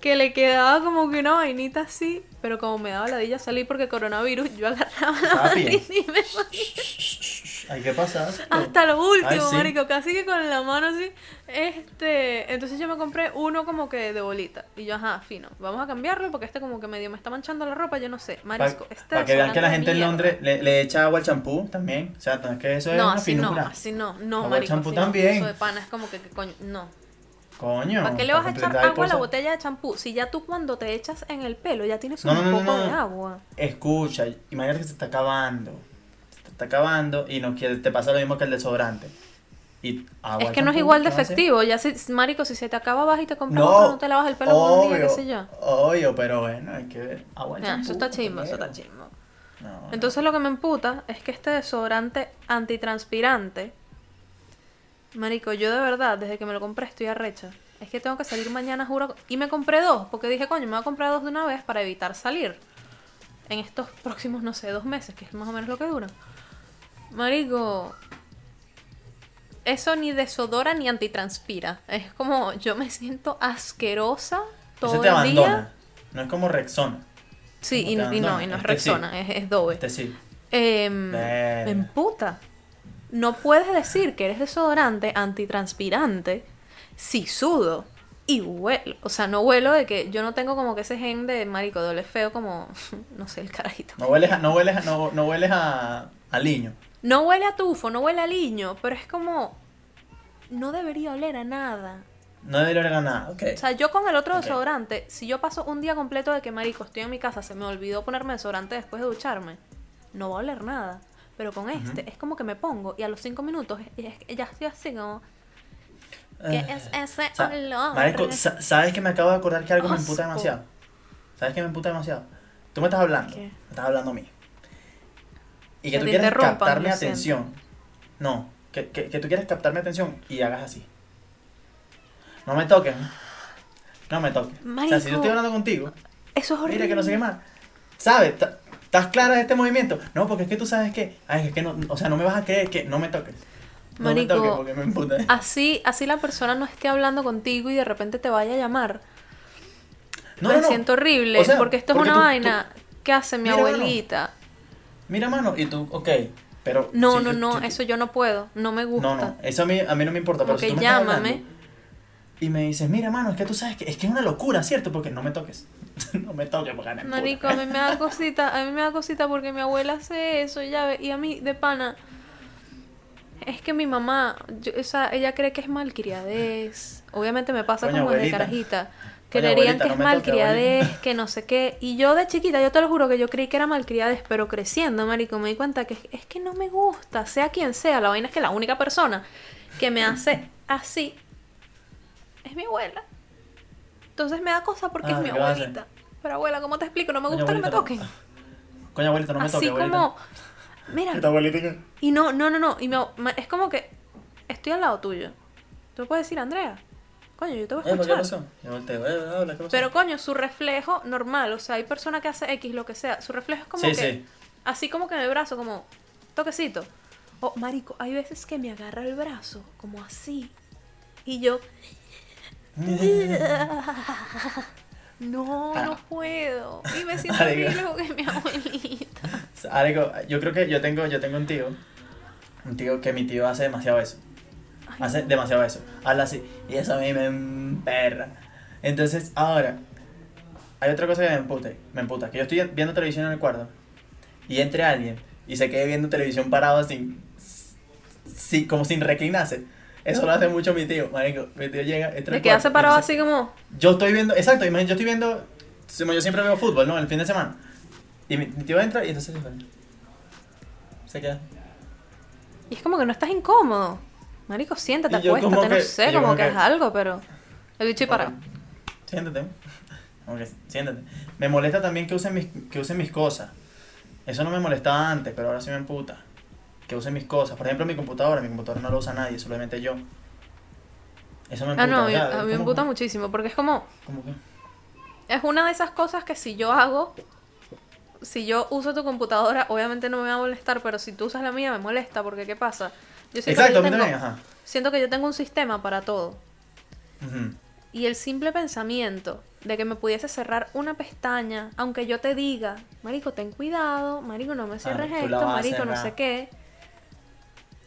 Que le quedaba como que una vainita así. Pero como me daba ladilla salir porque coronavirus, yo agarraba la vainita y me Hay que pasar. hasta lo último, Ay, sí. marico, casi que con la mano así. Este, entonces yo me compré uno como que de bolita. Y yo, ajá, fino, vamos a cambiarlo porque este como que medio me está manchando la ropa, yo no sé. Para Marisco, este que vean que la gente en Londres le, le echa agua al champú también. O sea, no es que eso es No, una así no, finura. así no, no, Agua marico, champú no. también. Eso de pana es como que, que coño, no. Coño. ¿Para qué le vas a echar agua a la botella de champú? Si ya tú cuando te echas en el pelo ya tienes No, un no, poco no. de agua. Escucha, imagínate que se está acabando. Se te está acabando y no quiere, te pasa lo mismo que el desodorante. Y agua es que no es igual de efectivo. Ya si, marico, si se te acaba vas y te compras No, otro, no te lavas el pelo por un día, qué obvio, sé yo. Obvio, pero bueno, hay que ver. Agua Nah, eso está chimbo, eso está no. Entonces lo que me emputa es que este desodorante antitranspirante, marico, yo de verdad, desde que me lo compré estoy arrecha. Es que tengo que salir mañana, juro. Y me compré dos, porque dije, coño, me voy a comprar dos de una vez para evitar salir. En estos próximos, no sé, dos meses, que es más o menos lo que dura. Marico, eso ni desodora ni antitranspira. Es como, yo me siento asquerosa todo te el abandona. día. No es como Rexona. Sí, Como y, no, y no es Este sí. Rexona, es, es Dove. Este sí. Em, Verga. me emputa. No puedes decir que eres desodorante antitranspirante si sudo y huelo. O sea, no huelo de que yo no tengo como que ese gen de marico de oler feo como, [laughs] no sé, el carajito. No hueles a, no hueles a, no, no hueles a, a liño. No huele a tufo, no huele a liño, pero es como, no debería oler a nada. No debería oler a nada, ok. O sea, yo con el otro desodorante, si yo paso un día completo de que marico estoy en mi casa, se me olvidó ponerme desodorante después de ducharme, no va a oler nada. Pero con este es como que me pongo y a los cinco minutos ya estoy así como, ¿qué Ah. es ese O sea, olor? marico, sa- ¿sabes que me acabo de acordar que algo me emputa demasiado? ¿Sabes que me emputa demasiado? Tú me estás hablando, ¿Qué? me estás hablando a mí. Y que Que tú quieres captar mi atención. No, que, que, que tú quieres captar mi atención y hagas así. No me toques. No me toques. O sea, si Marico. yo estoy hablando contigo, Eso es horrible. mira que no sé qué más. ¿Sabes? ¿Estás clara de este movimiento? No, porque es que tú sabes que. Ay, es que no. O sea, no me vas a creer que no me toques. No Marico, me toques porque me emputa. Así, así la persona no esté hablando contigo y de repente te vaya a llamar. No, me no, no. siento horrible, O sea, porque esto es una tú- vaina que hace mi Mira, mano. abuelita. Mira, mano, y tú, ok, pero... No, si no, yo- no, si tú- eso yo no puedo, no me gusta. No, no, eso a mí, a mí no me importa, Como pero si tú me estás llámame. hablando y me dices, mira, mano, es que tú sabes que es que es una locura, ¿cierto? Porque no me toques. [laughs] no me toques porque me. Marico, a mí me da cosita, a mí me da cosita porque mi abuela hace eso ya ve- y a mí de pana es que mi mamá, yo- o sea, ella cree que es malcriadez. Obviamente me pasa Coño, como desde carajita. Creerían abuelita, que no es malcriadez, que no sé qué. Y yo de chiquita, yo te lo juro que yo creí que era malcriadez, pero creciendo, marico, me di cuenta que es que no me gusta, sea quien sea. La vaina es que la única persona que me hace así es mi abuela. Entonces me da cosa porque Ah, es mi ¿qué abuelita. Pero abuela, ¿cómo te explico? No me gusta que me toquen. no- Coño, abuelita, no me Así toques, abuelita. como, mira, ¿Y tu abuelita qué? y no, no, no, no, y me, es como que estoy al lado tuyo. Tú puedes decir, Andrea, coño, yo te voy a Eh, ¿por ¿qué escuchar. pasó? Yo volteo, eh, habla, ¿qué pasó? Pero coño, su reflejo normal, o sea, hay persona que hace X, lo que sea, su reflejo es como Sí, que, sí. así como que en el brazo, como toquecito. O, marico, hay veces que me agarra el brazo, como así, y yo, [laughs] no, Ah. no puedo, y me siento horrible es mi abuelita. [laughs] Algo, yo creo que yo tengo, yo tengo un tío, un tío que mi tío hace demasiado eso. Hace demasiado eso. Habla así. Y eso a mí me emperra. Entonces, ahora, hay otra cosa que me emputa, me emputa. Que yo estoy viendo televisión en el cuarto. Y entre alguien. Y se quede viendo televisión parado sin. Sí, como sin reclinarse. Eso lo hace mucho mi tío, marico. Mi tío llega, entra De al que hace cuarto, parado así como, yo estoy viendo, exacto, imagínate, yo estoy viendo, yo siempre veo fútbol, ¿no? El fin de semana. Y mi, mi tío entra y entonces se queda. Y es como que no estás incómodo. Marico, siéntate, acuéstate, no sé, como que que- es algo, pero. El bicho y parado. Siéntate. Como que, siéntate. Me molesta también que usen mis, que usen mis cosas. Eso no me molestaba antes, pero ahora sí me emputa. Que usen mis cosas. Por ejemplo, mi computadora. Mi computadora no lo usa nadie, solamente yo. Eso me emputa. Ah, no, a mí, a me emputa muchísimo, porque es como. como que- Es una de esas cosas que si yo hago. Si yo uso tu computadora, obviamente no me va a molestar, pero si tú usas la mía me molesta, porque ¿qué pasa? Yo siento, Exacto, a que yo también, tengo, ajá. siento que yo tengo un sistema para todo. Y el simple pensamiento de que me pudiese cerrar una pestaña, aunque yo te diga, Marico, ten cuidado, Marico, no me cierres Ah, la esto, Marico, no sé qué.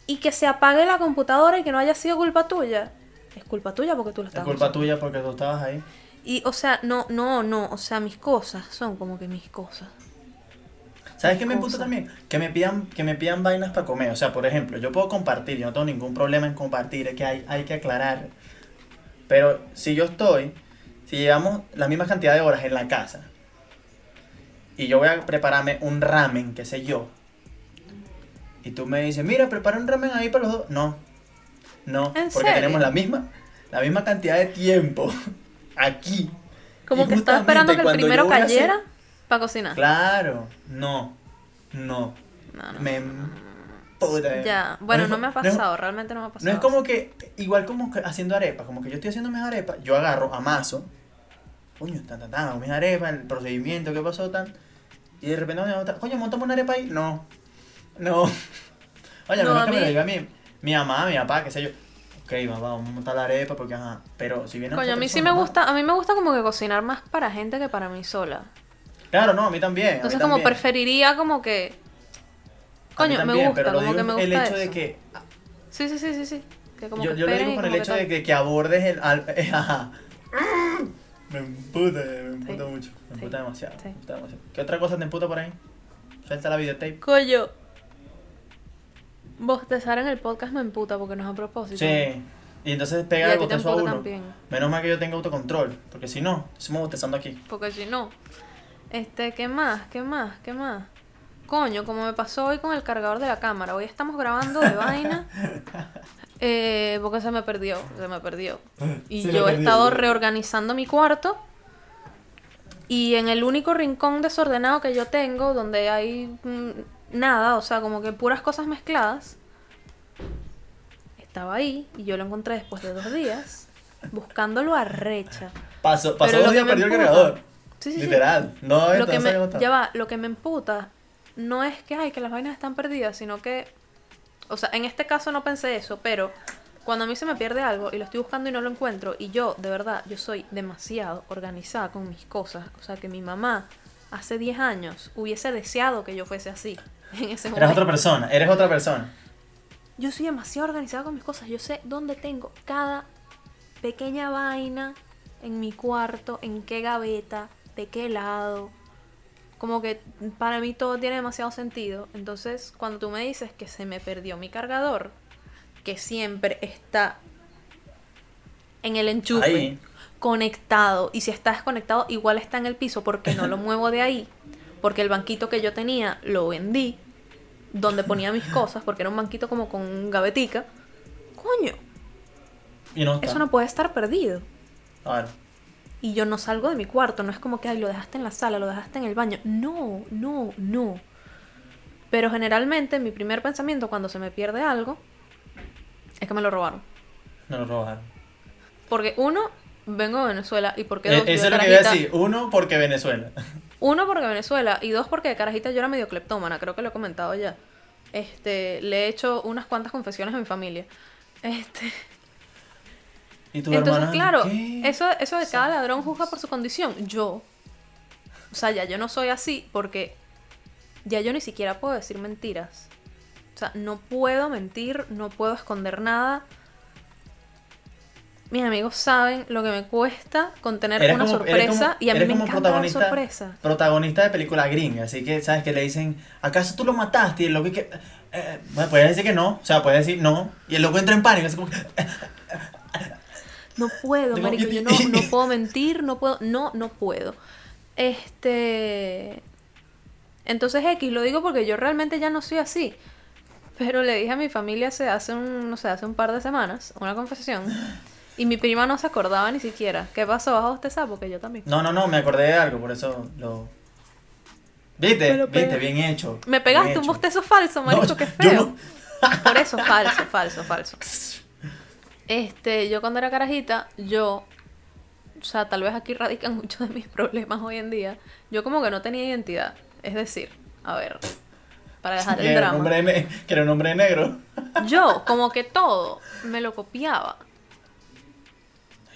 Y que se apague la computadora y que no haya sido culpa tuya. Es culpa tuya porque tú lo Es estás culpa usando. tuya porque tú estabas ahí. Y, o sea, no, no, no, o sea, mis cosas son como que mis cosas. ¿Sabes qué me Cosa. emputa también? Que me pidan, que me pidan vainas para comer. O sea, por ejemplo, yo puedo compartir, yo no tengo ningún problema en compartir, es que hay, hay que aclarar. Pero si yo estoy, si llevamos la misma cantidad de horas en la casa, y yo voy a prepararme un ramen, qué sé yo, y tú me dices, mira, prepara un ramen ahí para los dos. No, no, ¿En porque serio? tenemos la misma, la misma cantidad de tiempo [laughs] aquí. Como Y que estaba esperando que el primero hacer- cayera para cocinar. Claro, no, no. No, no. Me. Ya, bueno, no me ha pasado, realmente no me ha pasado. No es como que, igual como que haciendo arepas, como que yo estoy haciendo mis arepas, yo agarro, amaso, coño, tan, tan, tan, mis arepas, el procedimiento, qué pasó, tan, y de repente, coño, montame una arepa ahí, no, no, [laughs] oye, No, a que me lo mí- diga mi, mi mamá, mi papá, qué sé yo, ok, mamá, vamos a montar la arepa porque, ajá, pero si viene Coño, a mí sí me gusta, a mí me gusta como que cocinar más para gente que para mí sola. Claro, no, a mí también, mí Entonces como también. preferiría como que... Mí Coño, me gusta, pero como que me gusta el hecho eso. de que Sí, sí, sí, sí, sí. Que como yo, que yo lo digo con el hecho de que, que abordes el. al- [laughs] ajá. Me emputa, me emputa Sí. mucho. Me Sí. emputa demasiado. Sí. Me emputa demasiado. ¿Qué otra cosa te emputa por ahí? Suelta la videotape. Coño. Bostezar en el podcast me emputa porque no es a propósito. Sí. Y entonces Y pega a el botezo a uno. también. Menos mal que yo tenga autocontrol. Porque si no, estamos botezando aquí. Porque si no. Este, ¿qué más? ¿Qué más? ¿Qué más? Coño, como me pasó hoy con el cargador de la cámara. Hoy estamos grabando de vaina. [laughs] eh, porque se me perdió. Se me perdió. Y Se yo he perdió, estado reorganizando mi cuarto. Y en el único rincón desordenado que yo tengo, donde hay nada, o sea, como que puras cosas mezcladas, estaba ahí y yo lo encontré después de dos días, buscándolo a recha. Pasó, pasó dos días perdió el cargador. Sí, sí, sí. Literal. No, Lo que me, ya va, lo que me emputa no es que, ay, que las vainas están perdidas, sino que, o sea, en este caso no pensé eso, pero cuando a mí se me pierde algo y lo estoy buscando y no lo encuentro, y yo, de verdad, yo soy demasiado organizada con mis cosas, o sea, que mi mamá hace 10 años hubiese deseado que yo fuese así en [laughs] ese Eres otra persona. Eres otra persona. Yo soy demasiado organizada con mis cosas. Yo sé dónde tengo cada pequeña vaina en mi cuarto, en qué gaveta, de qué lado. Como que para mí todo tiene demasiado sentido. Entonces, cuando tú me dices que se me perdió mi cargador, que siempre está en el enchufe, Ahí. conectado, y si está desconectado, igual está en el piso porque no lo [laughs] muevo de ahí, porque el banquito que yo tenía lo vendí, donde ponía mis [laughs] cosas, porque era un banquito como con gavetica. Coño, Y no está. eso no puede estar perdido. Ver. Y yo no salgo de mi cuarto, no es como que ay, lo dejaste en la sala, lo dejaste en el baño. No, no, no. Pero generalmente mi primer pensamiento cuando se me pierde algo es que me lo robaron. No lo robaron. Porque uno, vengo de Venezuela y porque dos, yo eso es lo que iba a decir. Uno, porque Venezuela. [laughs] Uno, porque Venezuela. Y dos, porque de carajita yo era medio cleptómana. Creo que lo he comentado ya. Este, le he hecho unas cuantas confesiones a mi familia. Este, Y tu entonces, hermana, claro, ¿qué? eso, eso de cada ladrón juzga por su condición. Yo, o sea, ya yo no soy así porque ya yo ni siquiera puedo decir mentiras. O sea, no puedo mentir, no puedo esconder nada. Mis amigos saben lo que me cuesta contener Eres una como- sorpresa como- y a mí me como encanta la protagonista- sorpresa. protagonista de película gringa, así que sabes que le dicen, ¿acaso tú lo mataste? Y el loco que eh, bueno, puede decir que no, o sea, puede decir no, y el loco entra en pánico, así como que, No puedo, [laughs] Digo, marico, yo no, no puedo [laughs] mentir, no puedo, no, no puedo. Este... Entonces X, lo digo porque yo realmente ya no soy así. Pero le dije a mi familia hace, hace un, no sé, hace un par de semanas, una confesión. Y mi prima no se acordaba ni siquiera. ¿Qué pasó? ¿Bajo este sapo? Que yo también. no, no, no, me acordé de algo, por eso lo ¿Viste? Lo ¿Viste? Bien hecho. Me pegaste un bostezo falso, marico, No, qué feo. no. Por eso, falso, falso, falso. [laughs] Este, yo cuando era carajita, yo, o sea, tal vez aquí radican [laughs] muchos de mis problemas hoy en día. Yo como que no tenía identidad. Es decir, a ver, para dejar el drama. que era un hombre negro. Yo, [laughs] como que todo, me lo copiaba.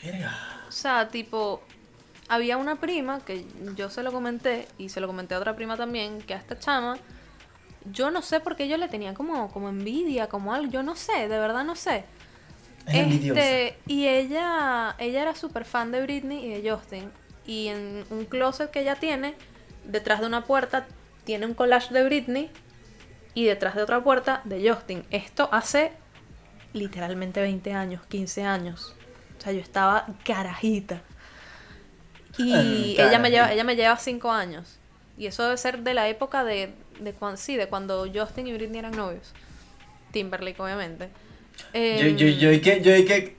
Verga. O sea, tipo, había una prima que yo se lo comenté y se lo comenté a otra prima también, que a esta chama, yo no sé por qué yo le tenía como, como envidia, como algo, yo no sé, de verdad no sé. Es. Este, y ella, ella era súper fan de Britney y de Justin. Y en un closet que ella tiene, detrás de una puerta, tiene un collage de Britney y detrás de otra puerta de Justin. Esto hace literalmente 20 años, 15 años. O sea, yo estaba carajita. Y Mm, ella me lleva, ella me lleva cinco años. Y eso debe ser de la época de, de cuando, sí, de cuando Justin y Britney eran novios. Timberlake, obviamente. Yo, Em, yo, yo, ¿y qué? Yo, ¿y qué-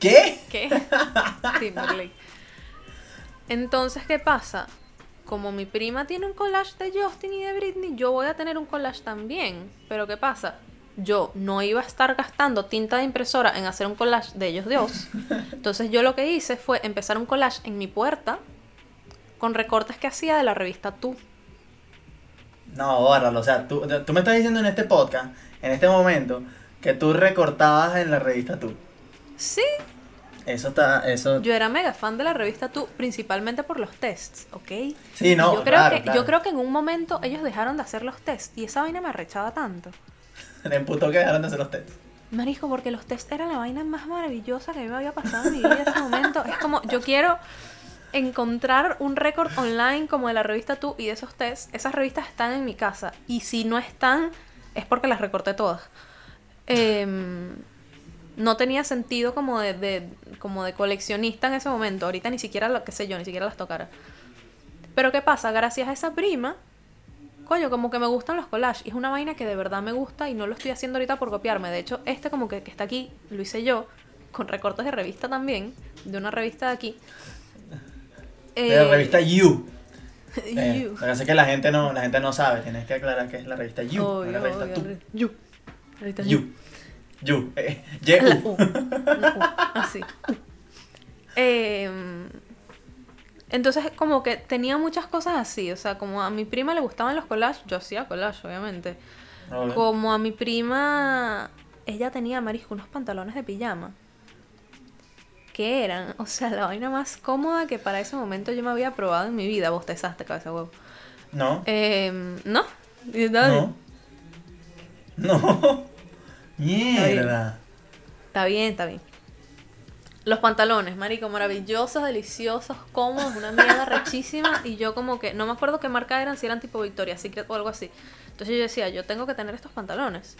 ¿Qué? ¿Qué? [laughs] Timberlake. Entonces, ¿qué pasa? Como mi prima tiene un collage de Justin y de Britney, yo voy a tener un collage también. Pero ¿qué pasa? Yo no iba a estar gastando tinta de impresora en hacer un collage de ellos dos. [laughs] Entonces yo lo que hice fue empezar un collage en mi puerta con recortes que hacía de la revista Tú. No, bórralo. O sea, tú, tú me estás diciendo en este podcast, en este momento, que tú recortabas en la revista tú. Sí, Eso está, eso... yo era mega fan de la revista Tú, principalmente por los tests, ¿ok? Sí, no, yo creo claro, que claro. yo creo que en un momento ellos dejaron de hacer los tests y esa vaina me arrechaba tanto. Le emputó que dejaron de hacer los test. Marico, porque los tests eran la vaina más maravillosa que me había pasado en mi vida en ese momento. Es como, yo quiero encontrar un récord online como de la revista Tú y de esos tests. Esas revistas están en mi casa. Y si no están, es porque las recorté todas. Em, no tenía sentido como de, de- como de coleccionista en ese momento. Ahorita ni siquiera lo que sé yo, ni siquiera las tocara. Pero ¿qué pasa? Gracias a esa prima, coño, como que me gustan los collages. Es una vaina que de verdad me gusta y no lo estoy haciendo ahorita por copiarme. De hecho, este como que, que está aquí, lo hice yo, con recortes de revista también, de una revista de aquí. De la Eh, revista You. [laughs] Eh, You. Lo que la gente no, la gente no sabe, tienes que aclarar que es la revista You, no Obvio, la revista obvio, tú. re- You. Ahorita You. You. Eh, [laughs] La. U. La U. Así. [laughs] Em, entonces, como que tenía muchas cosas así. O sea, como a mi prima le gustaban los collages, yo hacía collage, obviamente. Obvio. Como a mi prima, ella tenía, marisco, unos pantalones de pijama. Que eran, o sea, la vaina más cómoda que para ese momento yo me había probado en mi vida. Bostezaste, cabeza de huevo. No. Em, ¿No? No. No. [laughs] Mierda. Está bien, está bien. Los pantalones, marico, maravillosos, deliciosos, cómodos, una mierda rechísima. Y yo como que, no me acuerdo qué marca eran, si eran tipo Victoria's Secret o algo así. Entonces yo decía, yo tengo que tener estos pantalones.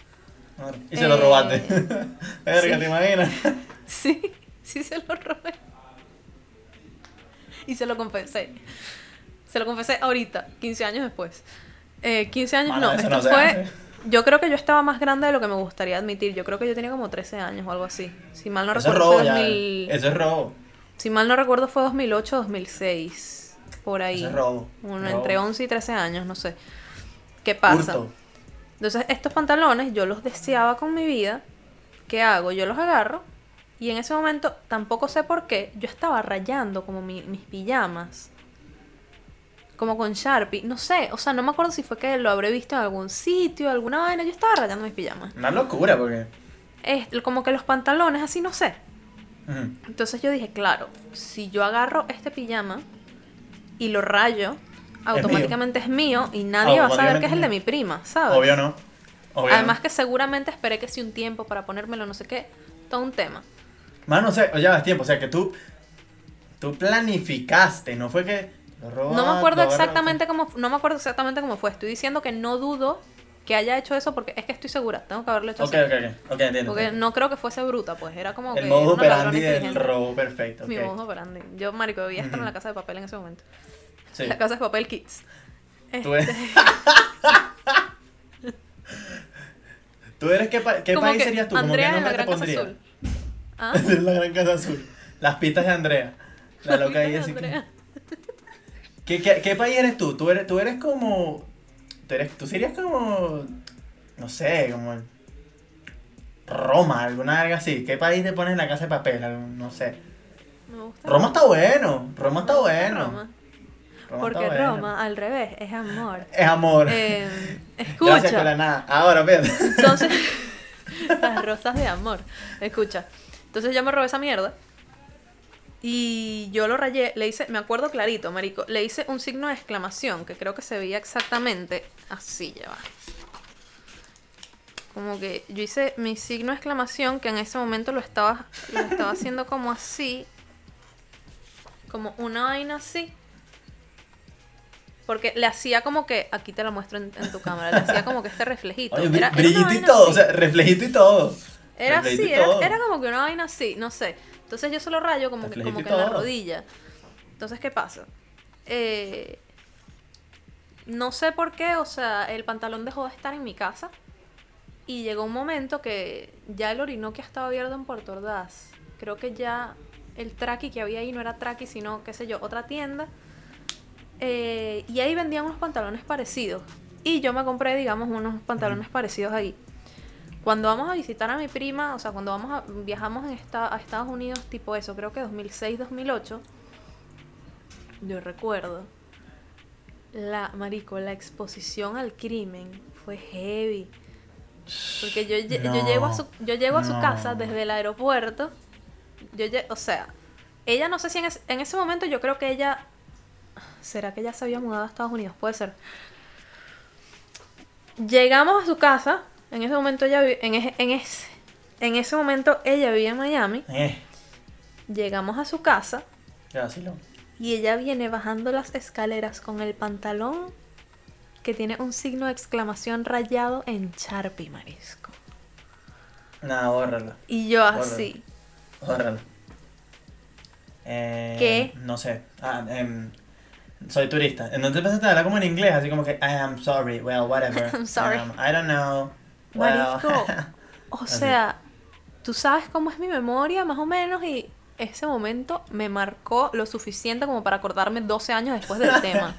Y se lo Eh, robaste. [laughs] [laughs] Verga, sí. ¿te imaginas? [laughs] Sí, sí se lo robé. Y se lo confesé. Se lo confesé ahorita, 15 años después. Eh, 15 años Mano, no, esto no fue... hace. Yo creo que yo estaba más grande de lo que me gustaría admitir. Yo creo que yo tenía como 13 años o algo así. Si mal no Eso es recuerdo robo fue ya. 2000... Eso es robo. Si mal no recuerdo fue 2008 2006. Por ahí. Eso es robo. Uno, Robo. entre 11 y 13 años, no sé. ¿Qué pasa? Hurto. Entonces, estos pantalones yo los deseaba con mi vida. ¿Qué hago? Yo los agarro. Y en ese momento, tampoco sé por qué, yo estaba rayando como mi- mis pijamas. Como con Sharpie. No sé, o sea, no me acuerdo si fue que lo habré visto en algún sitio, alguna vaina. Yo estaba rayando mis pijamas. Una locura porque. Es, como que los pantalones, así no sé. Entonces yo dije, claro, si yo agarro este pijama y lo rayo, automáticamente es mío, y nadie va a saber que es el de mi prima, ¿sabes? Obvio no. Obvio Además no. que seguramente esperé que si un tiempo para ponérmelo, no sé qué, todo un tema. Mano, o sea, oye, vas tiempo, o sea, que tú. Tú planificaste, no fue que. Lo No me acuerdo lo exactamente cómo, no me acuerdo exactamente cómo fue. Estoy diciendo que no dudo que haya hecho eso porque es que estoy segura, tengo que haberlo hecho Ok, así. ok, ok. Ok, entiendo. Porque entiendo. no creo que fuese bruta, pues era como que El ladrona operandi del robo perfecto. Mi modo operandi. Yo, marico, debía estar en la casa de papel en ese momento. Sí. La casa de papel Kids. Tú eres, [laughs] ¿Tú eres qué, pa- qué Como país que serías tú? ¿Cómo Andrea qué la nombre te gran casa pondrías? azul. ¿Ah? [laughs] La gran casa azul. Las pistas de Andrea. La loca ahí así que-. ¿Qué, qué, qué país eres tú? Tú eres, tú eres como. Tú, eres, tú serías como. No sé, como. Roma, alguna algo así. ¿Qué país te pones en la casa de papel? No sé. Me gusta Roma está bueno. Roma está bueno. Roma. Roma Porque está bueno. Roma, al revés, es amor. [laughs] Es amor. Eh, [laughs] Gracias con la escucha, nada. Ahora, fíjate. entonces, [laughs] las rosas de amor. Escucha, entonces yo me robé esa mierda y yo lo rayé, le hice, me acuerdo clarito, marico, le hice un signo de exclamación que creo que se veía exactamente así, ya va. Como que yo hice mi signo de exclamación que en ese momento lo estaba, lo estaba haciendo como así, como una vaina así. Porque le hacía como que, aquí te lo muestro en, en tu cámara, le hacía como que este reflejito. Oye, Era- brillito y todo. O sea, reflejito y todo. Era así, era, todo. era como que una vaina así, no sé. Entonces yo solo rayo como que, como que en la rodilla. Entonces, ¿qué pasa? Eh, no sé por qué, o sea, el pantalón dejó de estar en mi casa. Y llegó un momento que ya el Orinoquia estaba abierto en Puerto Ordaz. Creo que ya el Traki que había ahí no era Traki, sino, qué sé yo, otra tienda. Eh, y ahí vendían unos pantalones parecidos. Y yo me compré, digamos, unos pantalones parecidos ahí. Cuando vamos a visitar a mi prima, o sea, cuando vamos a, viajamos en esta, a Estados Unidos, tipo eso, creo que 2006-2008, yo recuerdo, la, marico, la exposición al crimen fue heavy. Porque yo, yo llego a su, yo llego a su no. casa desde el aeropuerto. Yo o sea, ella no sé si en, es- en ese momento yo creo que ella. ¿Será que ella se había mudado a Estados Unidos? Puede ser. Llegamos a su casa. En ese momento ella en, ese- en, ese, en ese momento ella vivía en Miami. Eh, Llegamos a su casa y ella viene bajando las escaleras con el pantalón que tiene un signo de exclamación rayado en Sharpie, marisco. Nada, bórralo. Y yo Bórralo. así. Bórralo. Eh, ¿Qué? No sé. Ah, em, soy turista. Entonces empezaste a hablar como en inglés, así como que I am sorry, well, whatever. [laughs] I'm sorry. Um, I don't know. Marisco. O [laughs] sea, tú sabes cómo es mi memoria, más o menos, y ese momento me marcó lo suficiente como para acordarme 12 años después del tema.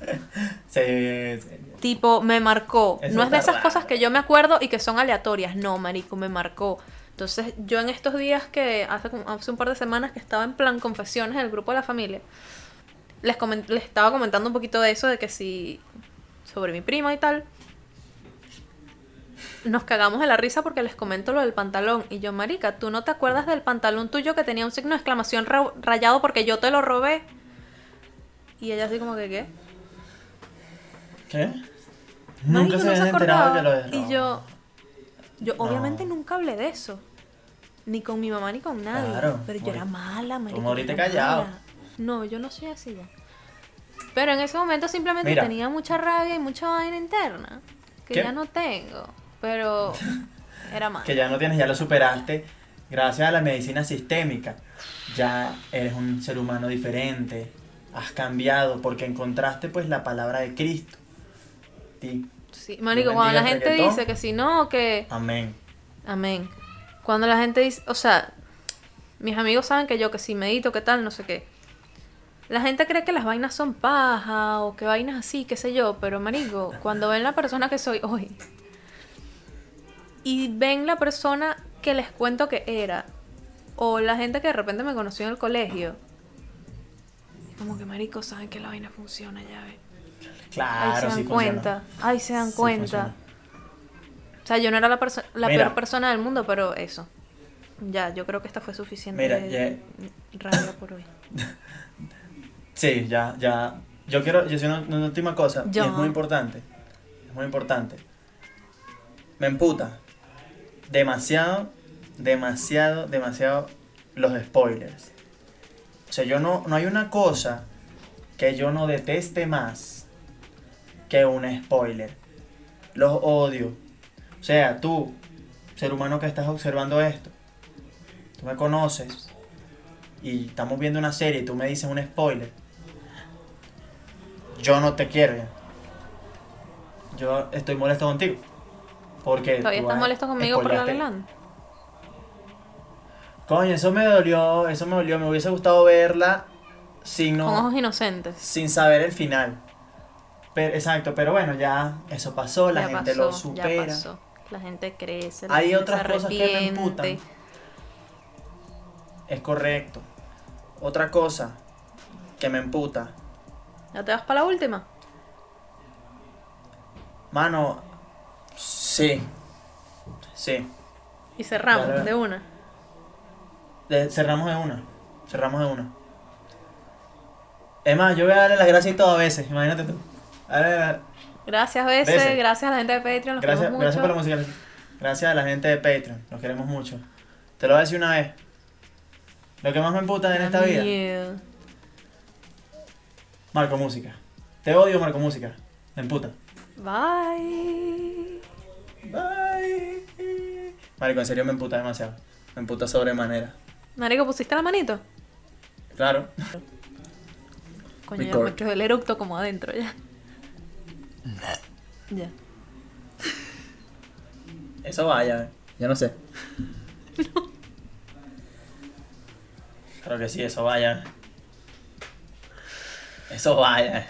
[laughs] sí, sí. Tipo, me marcó. Eso no es de esas raro. cosas que yo me acuerdo y que son aleatorias. No, marico, me marcó. Entonces, yo en estos días que hace, hace un par de semanas que estaba en plan confesiones en el grupo de la familia, les, les estaba comentando un poquito de eso, de que si sobre mi prima y tal. Nos cagamos de la risa porque les comento lo del pantalón. Y yo, marica, ¿tú no te acuerdas del pantalón tuyo que tenía un signo de exclamación ra- rayado porque yo te lo robé? Y ella así como que, ¿qué? ¿Qué? Nunca se no habían enterado que lo Y yo, yo No. obviamente nunca hablé de eso. Ni con mi mamá ni con nadie. Claro, pero yo era mala, moriste yo era callado. mala. No, yo no soy así ya. Pero en ese momento simplemente Mira. tenía mucha rabia y mucha vaina interna. Que ¿Qué? ya no tengo. Pero [laughs] era mala. que ya no tienes, ya lo superaste. Gracias a la medicina sistémica, ya eres un ser humano diferente. Has cambiado porque encontraste pues la palabra de Cristo. Ti. Sí, marico, cuando la gente dice que si no, que... Amén. Amén. Cuando la gente dice, o sea, mis amigos saben que yo que si medito, que tal, no sé qué. La gente cree que las vainas son paja o que vainas así, qué sé yo, pero marico, cuando ven la persona que soy hoy y ven la persona que les cuento que era o la gente que de repente me conoció en el colegio, como que marico saben que la vaina funciona, ya ves. Claro, Ahí se dan sí funciona. cuenta, ahí se dan Sí cuenta. funciona. O sea, yo no era la, perso- la Mira. peor persona del mundo, pero eso. Ya, yo creo que esta fue suficiente Mira, de rabia por hoy. [laughs] Sí, ya, ya. Yo quiero decir una, una última cosa. Yo. Y es muy importante. Es muy importante. Me emputa. Demasiado, demasiado, demasiado los spoilers. O sea, yo no, no hay una cosa que yo no deteste más que un spoiler. Los odio. O sea, tú, ser humano que estás observando esto, tú me conoces y estamos viendo una serie y tú me dices un spoiler. Yo no te quiero. Yo estoy molesto contigo. Porque ¿Todavía estás molesto conmigo por la spoileaste- Land? Coño, eso me dolió, eso me dolió. Me hubiese gustado verla sin, no, Con ojos inocentes. sin saber el final. Pero, exacto, pero bueno, ya eso pasó, la ya gente pasó, lo ya supera. pasó. La gente crece. la Hay gente otras se cosas que me emputan. Es correcto. Otra cosa que me emputa. ¿Ya te vas para la última? Mano, sí. Sí. Y cerramos de una. De- cerramos de una. Cerramos de una. Es más, yo voy a darle las gracias y todo a veces, imagínate tú. Dale. Gracias, veces. Veces. Gracias a la gente de Patreon. Los Gracias, queremos gracias por la música. Gracias a la gente de Patreon. Los queremos mucho. Te lo voy a decir una vez. Lo que más me emputa en esta vida. Marco Música. Te odio, Marco Música. Me emputa. Bye. Bye. Marico, en serio me emputa demasiado. Me emputa sobremanera. Marico, ¿pusiste la manito? Claro. Coño, ya me quedó el eructo como adentro ya. Ya. Eso vaya. Yo no sé. [laughs] Claro que sí, eso vaya. Eso vaya.